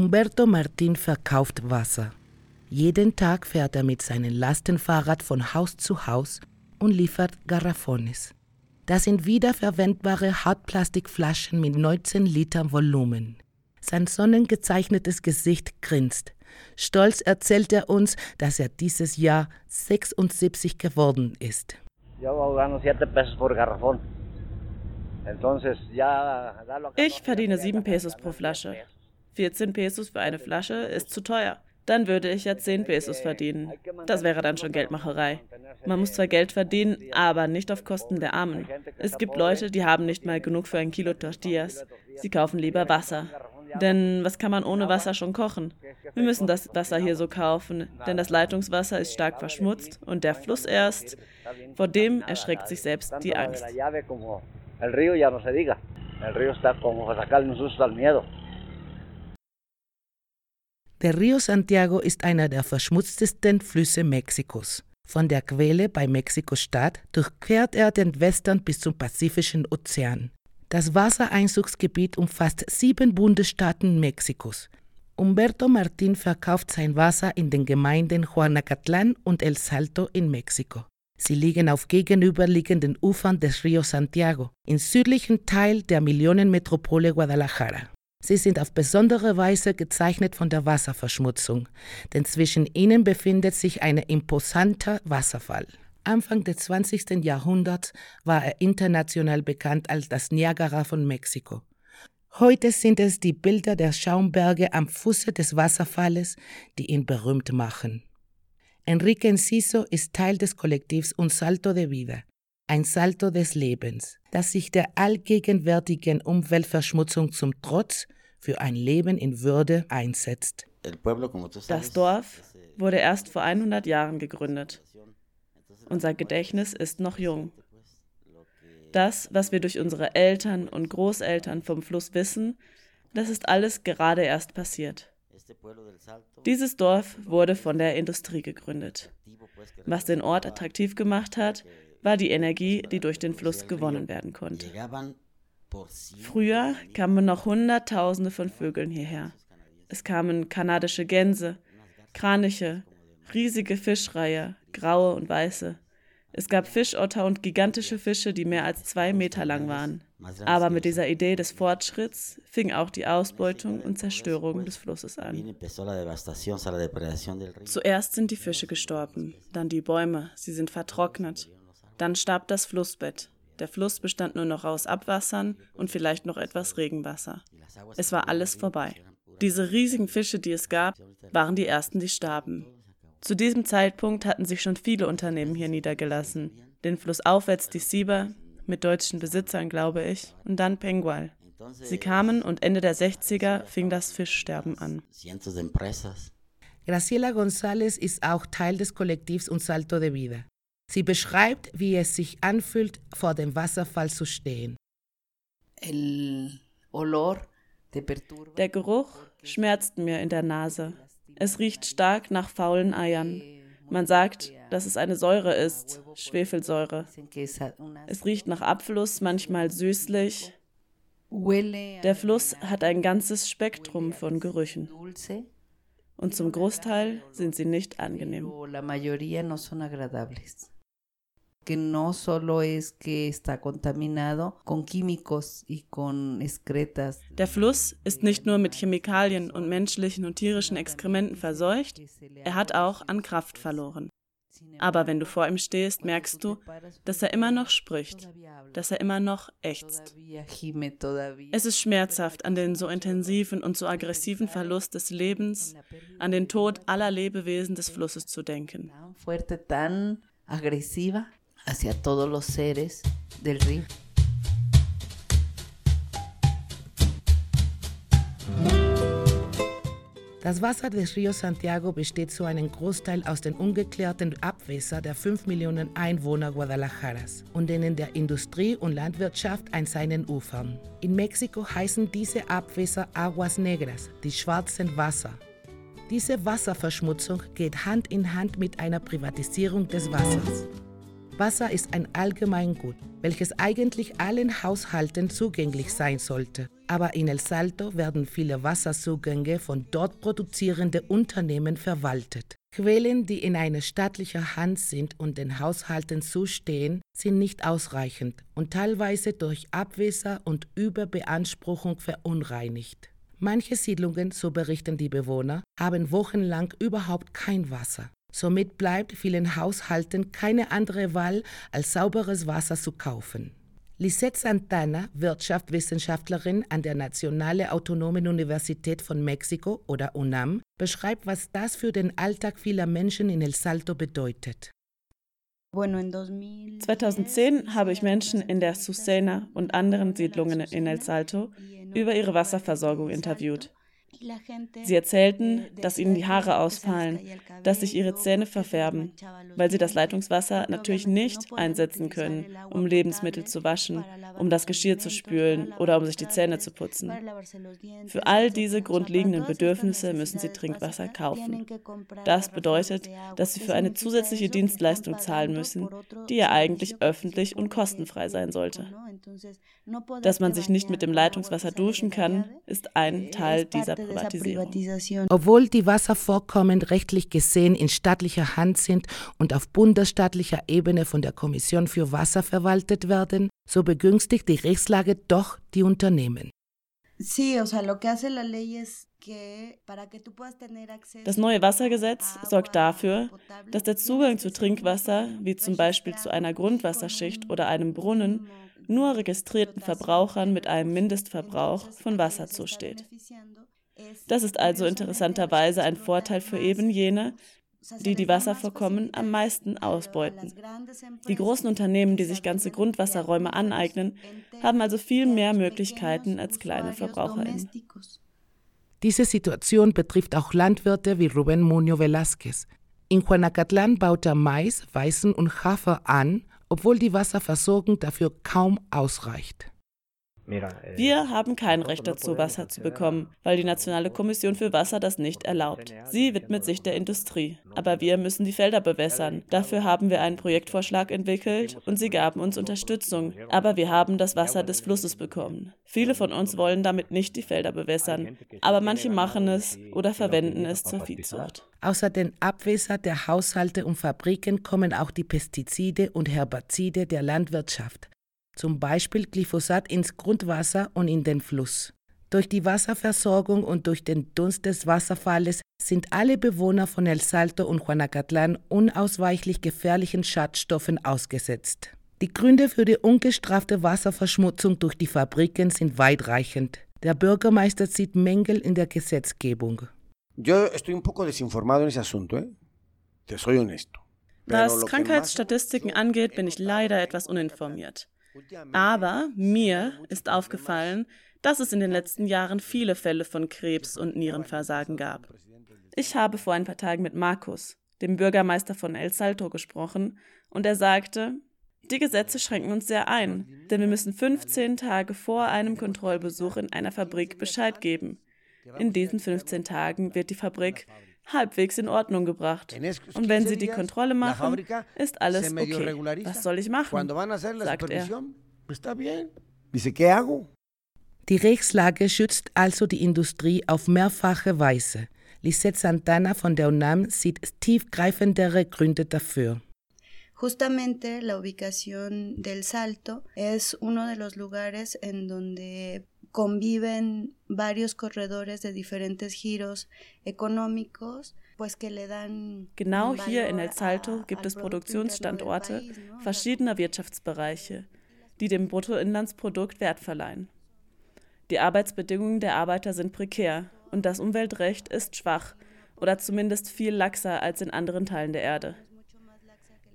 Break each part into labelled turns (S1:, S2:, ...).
S1: Humberto Martin verkauft Wasser. Jeden Tag fährt er mit seinem Lastenfahrrad von Haus zu Haus und liefert Garrafones. Das sind wiederverwendbare Hartplastikflaschen mit 19 Litern Volumen. Sein sonnengezeichnetes Gesicht grinst. Stolz erzählt er uns, dass er dieses Jahr 76 geworden ist.
S2: Ich verdiene 7 Pesos pro Flasche. 14 Pesos für eine Flasche ist zu teuer. Dann würde ich ja 10 Pesos verdienen. Das wäre dann schon Geldmacherei. Man muss zwar Geld verdienen, aber nicht auf Kosten der Armen. Es gibt Leute, die haben nicht mal genug für ein Kilo Tortillas. Sie kaufen lieber Wasser. Denn was kann man ohne Wasser schon kochen? Wir müssen das Wasser hier so kaufen, denn das Leitungswasser ist stark verschmutzt und der Fluss erst, vor dem erschreckt sich selbst die Angst.
S1: Der Rio Santiago ist einer der verschmutztesten Flüsse Mexikos. Von der Quelle bei Mexiko-Stadt durchquert er den Western bis zum Pazifischen Ozean. Das Wassereinzugsgebiet umfasst sieben Bundesstaaten Mexikos. Humberto Martín verkauft sein Wasser in den Gemeinden Juanacatlán und El Salto in Mexiko. Sie liegen auf gegenüberliegenden Ufern des Rio Santiago, im südlichen Teil der Millionenmetropole Guadalajara. Sie sind auf besondere Weise gezeichnet von der Wasserverschmutzung, denn zwischen ihnen befindet sich ein imposanter Wasserfall. Anfang des 20. Jahrhunderts war er international bekannt als das Niagara von Mexiko. Heute sind es die Bilder der Schaumberge am Fuße des Wasserfalles, die ihn berühmt machen. Enrique Enciso ist Teil des Kollektivs Un Salto de Vida, ein Salto des Lebens, das sich der allgegenwärtigen Umweltverschmutzung zum Trotz für ein Leben in Würde einsetzt.
S2: Das Dorf wurde erst vor 100 Jahren gegründet. Unser Gedächtnis ist noch jung. Das, was wir durch unsere Eltern und Großeltern vom Fluss wissen, das ist alles gerade erst passiert. Dieses Dorf wurde von der Industrie gegründet. Was den Ort attraktiv gemacht hat, war die Energie, die durch den Fluss gewonnen werden konnte. Früher kamen noch Hunderttausende von Vögeln hierher. Es kamen kanadische Gänse, Kraniche, riesige Fischreiher, graue und weiße. Es gab Fischotter und gigantische Fische, die mehr als zwei Meter lang waren. Aber mit dieser Idee des Fortschritts fing auch die Ausbeutung und Zerstörung des Flusses an. Zuerst sind die Fische gestorben, dann die Bäume, sie sind vertrocknet. Dann starb das Flussbett. Der Fluss bestand nur noch aus Abwassern und vielleicht noch etwas Regenwasser. Es war alles vorbei. Diese riesigen Fische, die es gab, waren die ersten, die starben. Zu diesem Zeitpunkt hatten sich schon viele Unternehmen hier niedergelassen. Den Fluss aufwärts die Sieber, mit deutschen Besitzern, glaube ich, und dann Pengual. Sie kamen und Ende der 60er fing das Fischsterben an.
S1: Graciela González ist auch Teil des Kollektivs Un Salto de Vida. Sie beschreibt, wie es sich anfühlt, vor dem Wasserfall zu stehen.
S2: Der Geruch schmerzt mir in der Nase. Es riecht stark nach faulen Eiern. Man sagt, dass es eine Säure ist, Schwefelsäure. Es riecht nach Abfluss, manchmal süßlich. Der Fluss hat ein ganzes Spektrum von Gerüchen. Und zum Großteil sind sie nicht angenehm
S3: que no solo es que está contaminado con químicos y con excretas.
S2: Der Fluss ist nicht nur mit Chemikalien und menschlichen und tierischen Exkrementen verseucht, er hat auch an Kraft verloren. Aber wenn du vor ihm stehst, merkst du, dass er immer noch spricht, dass er immer noch ächzt. Es ist schmerzhaft, an den so intensiven und so aggressiven Verlust des Lebens, an den Tod aller Lebewesen des Flusses zu denken
S3: hacia todos los seres del río.
S1: Das Wasser des Rio Santiago besteht zu einem Großteil aus den ungeklärten Abwässern der 5 Millionen Einwohner Guadalajaras und denen der Industrie und Landwirtschaft an seinen Ufern. In Mexiko heißen diese Abwässer Aguas Negras, die schwarzen Wasser. Diese Wasserverschmutzung geht Hand in Hand mit einer Privatisierung des Wassers. Wasser ist ein Allgemeingut, welches eigentlich allen Haushalten zugänglich sein sollte. Aber in El Salto werden viele Wasserzugänge von dort produzierenden Unternehmen verwaltet. Quellen, die in einer staatlichen Hand sind und den Haushalten zustehen, sind nicht ausreichend und teilweise durch Abwässer und Überbeanspruchung verunreinigt. Manche Siedlungen, so berichten die Bewohner, haben wochenlang überhaupt kein Wasser. Somit bleibt vielen Haushalten keine andere Wahl, als sauberes Wasser zu kaufen. Lisette Santana, Wirtschaftswissenschaftlerin an der Nationalen Autonomen Universität von Mexiko oder UNAM, beschreibt, was das für den Alltag vieler Menschen in El Salto bedeutet.
S2: 2010 habe ich Menschen in der Susena und anderen Siedlungen in El Salto über ihre Wasserversorgung interviewt. Sie erzählten, dass ihnen die Haare ausfallen, dass sich ihre Zähne verfärben, weil sie das Leitungswasser natürlich nicht einsetzen können, um Lebensmittel zu waschen, um das Geschirr zu spülen oder um sich die Zähne zu putzen. Für all diese grundlegenden Bedürfnisse müssen sie Trinkwasser kaufen. Das bedeutet, dass sie für eine zusätzliche Dienstleistung zahlen müssen, die ja eigentlich öffentlich und kostenfrei sein sollte. Dass man sich nicht mit dem Leitungswasser duschen kann, ist ein Teil dieser Privatisierung.
S1: Obwohl die Wasservorkommen rechtlich gesehen in staatlicher Hand sind und auf bundesstaatlicher Ebene von der Kommission für Wasser verwaltet werden, so begünstigt die Rechtslage doch die Unternehmen.
S2: Das neue Wassergesetz sorgt dafür, dass der Zugang zu Trinkwasser, wie zum Beispiel zu einer Grundwasserschicht oder einem Brunnen, nur registrierten Verbrauchern mit einem Mindestverbrauch von Wasser zusteht. Das ist also interessanterweise ein Vorteil für eben jene, die die Wasservorkommen am meisten ausbeuten. Die großen Unternehmen, die sich ganze Grundwasserräume aneignen, haben also viel mehr Möglichkeiten als kleine VerbraucherInnen.
S1: Diese Situation betrifft auch Landwirte wie Rubén Muñoz Velázquez. In Juanacatlán baut er Mais, Weißen und Hafer an, obwohl die Wasserversorgung dafür kaum ausreicht.
S2: Eh, Wir haben kein Recht dazu, Wasser zu bekommen, weil die Nationale Kommission für Wasser das nicht erlaubt. Sie widmet sich der Industrie. Aber wir müssen die Felder bewässern. Dafür haben wir einen Projektvorschlag entwickelt und sie gaben uns Unterstützung. Aber wir haben das Wasser des Flusses bekommen. Viele von uns wollen damit nicht die Felder bewässern. Aber manche machen es oder verwenden es zur Viehzucht.
S1: Außer den Abwässer der Haushalte und Fabriken kommen auch die Pestizide und Herbazide der Landwirtschaft zum Beispiel Glyphosat ins Grundwasser und in den Fluss. Durch die Wasserversorgung und durch den Dunst des Wasserfalles sind alle Bewohner von El Salto und Juanacatlán unausweichlich gefährlichen Schadstoffen ausgesetzt. Die Gründe für die ungestrafte Wasserverschmutzung durch die Fabriken sind weitreichend. Der Bürgermeister sieht Mängel in der Gesetzgebung.
S2: Yo estoy un poco desinformado en ese asunto, ¿eh? Te soy honesto. Was Krankheitsstatistiken angeht, bin ich leider etwas uninformiert. Aber mir ist aufgefallen, dass es in den letzten Jahren viele Fälle von Krebs und Nierenversagen gab. Ich habe vor ein paar Tagen mit Markus, dem Bürgermeister von El Salto, gesprochen und er sagte, die Gesetze schränken uns sehr ein, denn wir müssen 15 Tage vor einem Kontrollbesuch in einer Fabrik Bescheid geben. In diesen 15 Tagen wird die Fabrik halbwegs in Ordnung gebracht. Und wenn sie die Kontrolle machen, ist alles okay. Was soll ich machen? sagt er.
S1: Die Rechtslage schützt also die Industrie auf mehrfache Weise. Lisette Santana von der UNAM sieht tiefgreifendere Gründe dafür.
S4: Justamente la ubicación del Salto es uno de los lugares en donde conviven varios corredores de diferentes giros económicos.
S2: Genau hier in El Salto gibt es Produktionsstandorte verschiedener Wirtschaftsbereiche, die dem Bruttoinlandsprodukt Wert verleihen. Die Arbeitsbedingungen der Arbeiter sind prekär und das Umweltrecht ist schwach oder zumindest viel laxer als in anderen Teilen der Erde.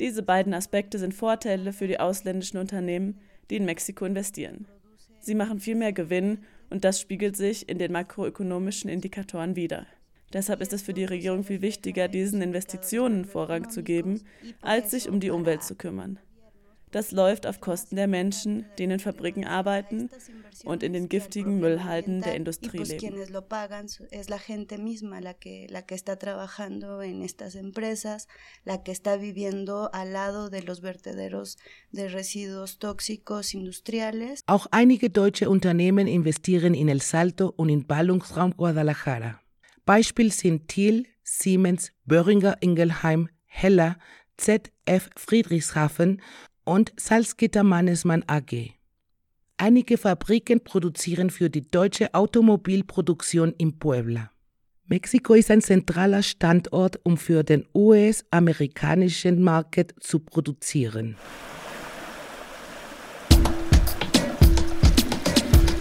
S2: Diese beiden Aspekte sind Vorteile für die ausländischen Unternehmen, die in Mexiko investieren. Sie machen viel mehr Gewinn und das spiegelt sich in den makroökonomischen Indikatoren wider. Deshalb ist es für die Regierung viel wichtiger, diesen Investitionen Vorrang zu geben, als sich um die Umwelt zu kümmern. Das läuft auf Kosten der Menschen, die in den Fabriken arbeiten und in den giftigen Müllhalden der Industrie leben.
S1: Auch einige deutsche Unternehmen investieren in El Salto und in Ballungsraum Guadalajara. Beispiel sind Thiel, Siemens, Böhringer Ingelheim, Heller, ZF Friedrichshafen und Salzgitter Mannesmann AG. Einige Fabriken produzieren für die deutsche Automobilproduktion in Puebla. Mexiko ist ein zentraler Standort, um für den US-amerikanischen Markt zu produzieren.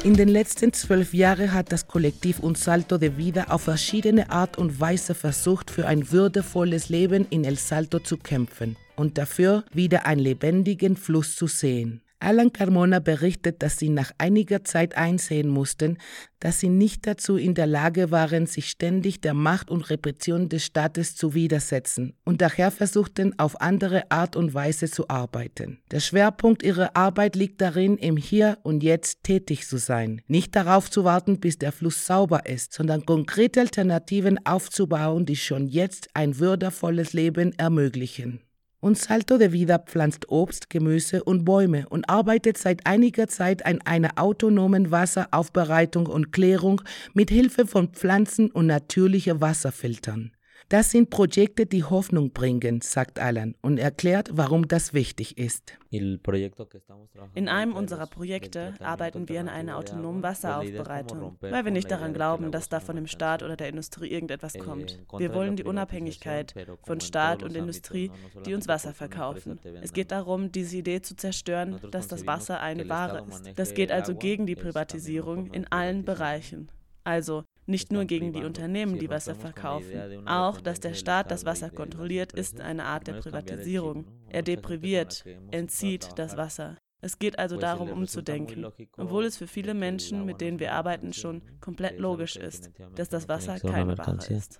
S1: In den letzten zwölf Jahren hat das Kollektiv Unsalto de Vida auf verschiedene Art und Weise versucht, für ein würdevolles Leben in El Salto zu kämpfen und dafür wieder einen lebendigen Fluss zu sehen. Alan Carmona berichtet, dass sie nach einiger Zeit einsehen mussten, dass sie nicht dazu in der Lage waren, sich ständig der Macht und Repression des Staates zu widersetzen und daher versuchten, auf andere Art und Weise zu arbeiten. Der Schwerpunkt ihrer Arbeit liegt darin, im Hier und Jetzt tätig zu sein, nicht darauf zu warten, bis der Fluss sauber ist, sondern konkrete Alternativen aufzubauen, die schon jetzt ein würdevolles Leben ermöglichen. Und Salto de Vida pflanzt Obst, Gemüse und Bäume und arbeitet seit einiger Zeit an einer autonomen Wasseraufbereitung und Klärung mit Hilfe von Pflanzen und natürlichen Wasserfiltern. Das sind Projekte, die Hoffnung bringen, sagt Alan und erklärt, warum das wichtig ist.
S2: In einem unserer Projekte arbeiten wir an einer autonomen Wasseraufbereitung, weil wir nicht daran glauben, dass da von dem Staat oder der Industrie irgendetwas kommt. Wir wollen die Unabhängigkeit von Staat und Industrie, die uns Wasser verkaufen. Es geht darum, diese Idee zu zerstören, dass das Wasser eine Ware ist. Das geht also gegen die Privatisierung in allen Bereichen. Also nicht nur gegen die Unternehmen, die Wasser verkaufen. Auch, dass der Staat das Wasser kontrolliert, ist eine Art der Privatisierung. Er depriviert, entzieht das Wasser. Es geht also darum, umzudenken, obwohl es für viele Menschen, mit denen wir arbeiten, schon komplett logisch ist, dass das Wasser keine Ware ist.